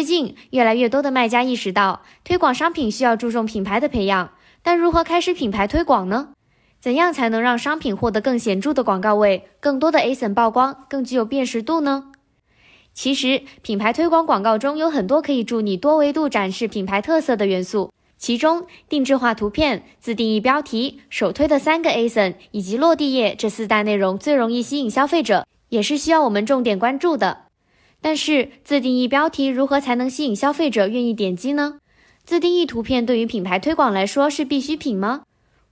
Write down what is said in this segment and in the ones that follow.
最近，越来越多的卖家意识到，推广商品需要注重品牌的培养。但如何开始品牌推广呢？怎样才能让商品获得更显著的广告位、更多的 ASIN 曝光、更具有辨识度呢？其实，品牌推广广告中有很多可以助你多维度展示品牌特色的元素，其中定制化图片、自定义标题、首推的三个 ASIN 以及落地页这四大内容最容易吸引消费者，也是需要我们重点关注的。但是自定义标题如何才能吸引消费者愿意点击呢？自定义图片对于品牌推广来说是必需品吗？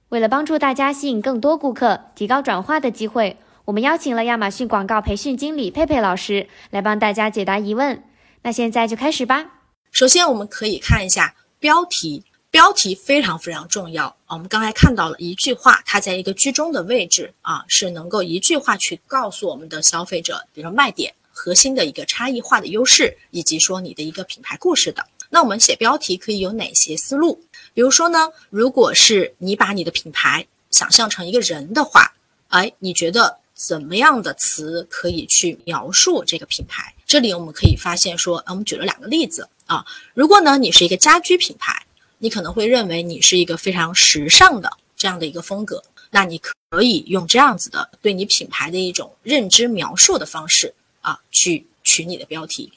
为了帮助大家吸引更多顾客，提高转化的机会，我们邀请了亚马逊广告培训经理佩佩老师来帮大家解答疑问。那现在就开始吧。首先，我们可以看一下标题，标题非常非常重要啊。我们刚才看到了一句话，它在一个居中的位置啊，是能够一句话去告诉我们的消费者，比如说卖点。核心的一个差异化的优势，以及说你的一个品牌故事的。那我们写标题可以有哪些思路？比如说呢，如果是你把你的品牌想象成一个人的话，哎，你觉得怎么样的词可以去描述这个品牌？这里我们可以发现说，我们举了两个例子啊。如果呢你是一个家居品牌，你可能会认为你是一个非常时尚的这样的一个风格，那你可以用这样子的对你品牌的一种认知描述的方式。啊，去取你的标题，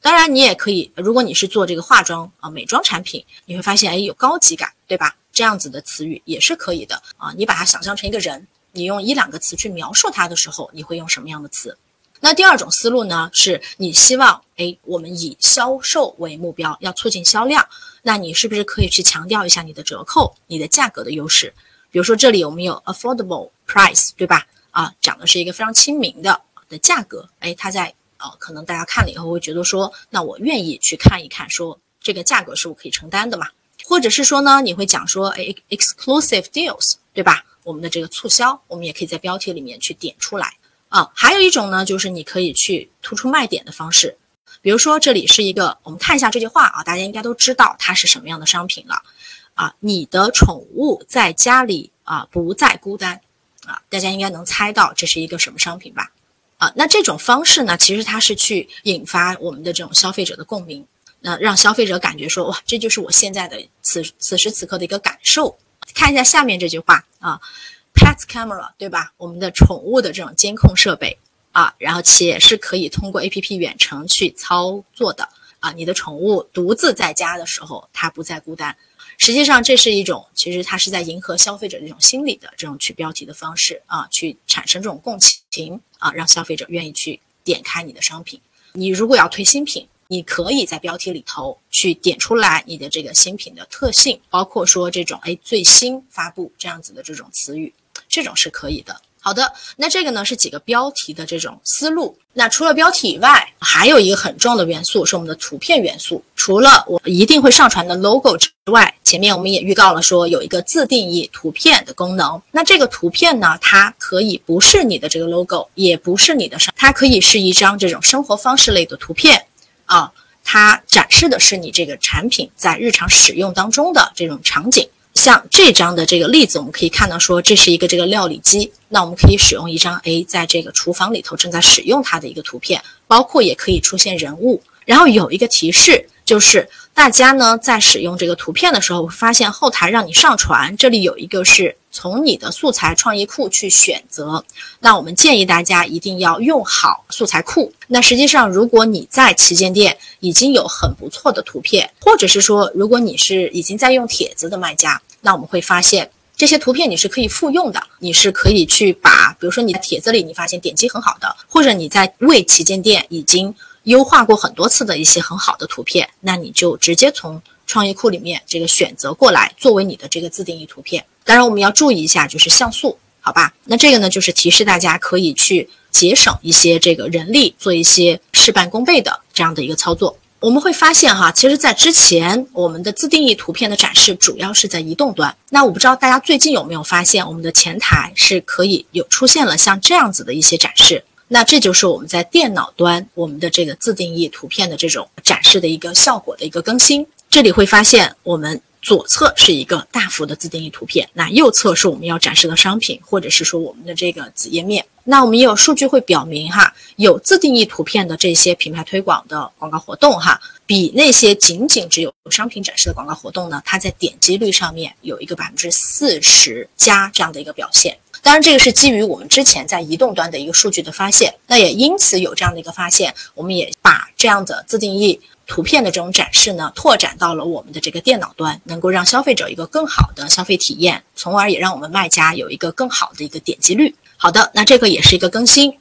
当然你也可以，如果你是做这个化妆啊美妆产品，你会发现哎有高级感，对吧？这样子的词语也是可以的啊。你把它想象成一个人，你用一两个词去描述它的时候，你会用什么样的词？那第二种思路呢，是你希望哎我们以销售为目标，要促进销量，那你是不是可以去强调一下你的折扣、你的价格的优势？比如说这里我们有 affordable price，对吧？啊，讲的是一个非常亲民的。的价格，哎，它在呃，可能大家看了以后会觉得说，那我愿意去看一看，说这个价格是我可以承担的嘛？或者是说呢，你会讲说，哎，exclusive deals，对吧？我们的这个促销，我们也可以在标题里面去点出来啊。还有一种呢，就是你可以去突出卖点的方式，比如说这里是一个，我们看一下这句话啊，大家应该都知道它是什么样的商品了啊。你的宠物在家里啊不再孤单啊，大家应该能猜到这是一个什么商品吧？啊，那这种方式呢，其实它是去引发我们的这种消费者的共鸣，那让消费者感觉说，哇，这就是我现在的此此时此刻的一个感受。看一下下面这句话啊，pet camera，对吧？我们的宠物的这种监控设备啊，然后且是可以通过 A P P 远程去操作的啊。你的宠物独自在家的时候，它不再孤单。实际上，这是一种其实它是在迎合消费者这种心理的这种取标题的方式啊，去产生这种共情啊，让消费者愿意去点开你的商品。你如果要推新品，你可以在标题里头去点出来你的这个新品的特性，包括说这种哎最新发布这样子的这种词语，这种是可以的。好的，那这个呢是几个标题的这种思路。那除了标题以外，还有一个很重要的元素是我们的图片元素。除了我一定会上传的 logo 之外，前面我们也预告了说有一个自定义图片的功能。那这个图片呢，它可以不是你的这个 logo，也不是你的商，它可以是一张这种生活方式类的图片啊，它展示的是你这个产品在日常使用当中的这种场景。像这张的这个例子，我们可以看到说，这是一个这个料理机，那我们可以使用一张 A 在这个厨房里头正在使用它的一个图片，包括也可以出现人物，然后有一个提示。就是大家呢在使用这个图片的时候，发现后台让你上传，这里有一个是从你的素材创意库去选择。那我们建议大家一定要用好素材库。那实际上，如果你在旗舰店已经有很不错的图片，或者是说如果你是已经在用帖子的卖家，那我们会发现这些图片你是可以复用的，你是可以去把，比如说你的帖子里你发现点击很好的，或者你在为旗舰店已经。优化过很多次的一些很好的图片，那你就直接从创意库里面这个选择过来，作为你的这个自定义图片。当然，我们要注意一下，就是像素，好吧？那这个呢，就是提示大家可以去节省一些这个人力，做一些事半功倍的这样的一个操作。我们会发现哈，其实，在之前我们的自定义图片的展示主要是在移动端。那我不知道大家最近有没有发现，我们的前台是可以有出现了像这样子的一些展示。那这就是我们在电脑端我们的这个自定义图片的这种展示的一个效果的一个更新。这里会发现我们左侧是一个大幅的自定义图片，那右侧是我们要展示的商品，或者是说我们的这个子页面。那我们也有数据会表明，哈，有自定义图片的这些品牌推广的广告活动，哈，比那些仅仅只有商品展示的广告活动呢，它在点击率上面有一个百分之四十加这样的一个表现。当然，这个是基于我们之前在移动端的一个数据的发现，那也因此有这样的一个发现，我们也把这样的自定义图片的这种展示呢，拓展到了我们的这个电脑端，能够让消费者一个更好的消费体验，从而也让我们卖家有一个更好的一个点击率。好的，那这个也是一个更新。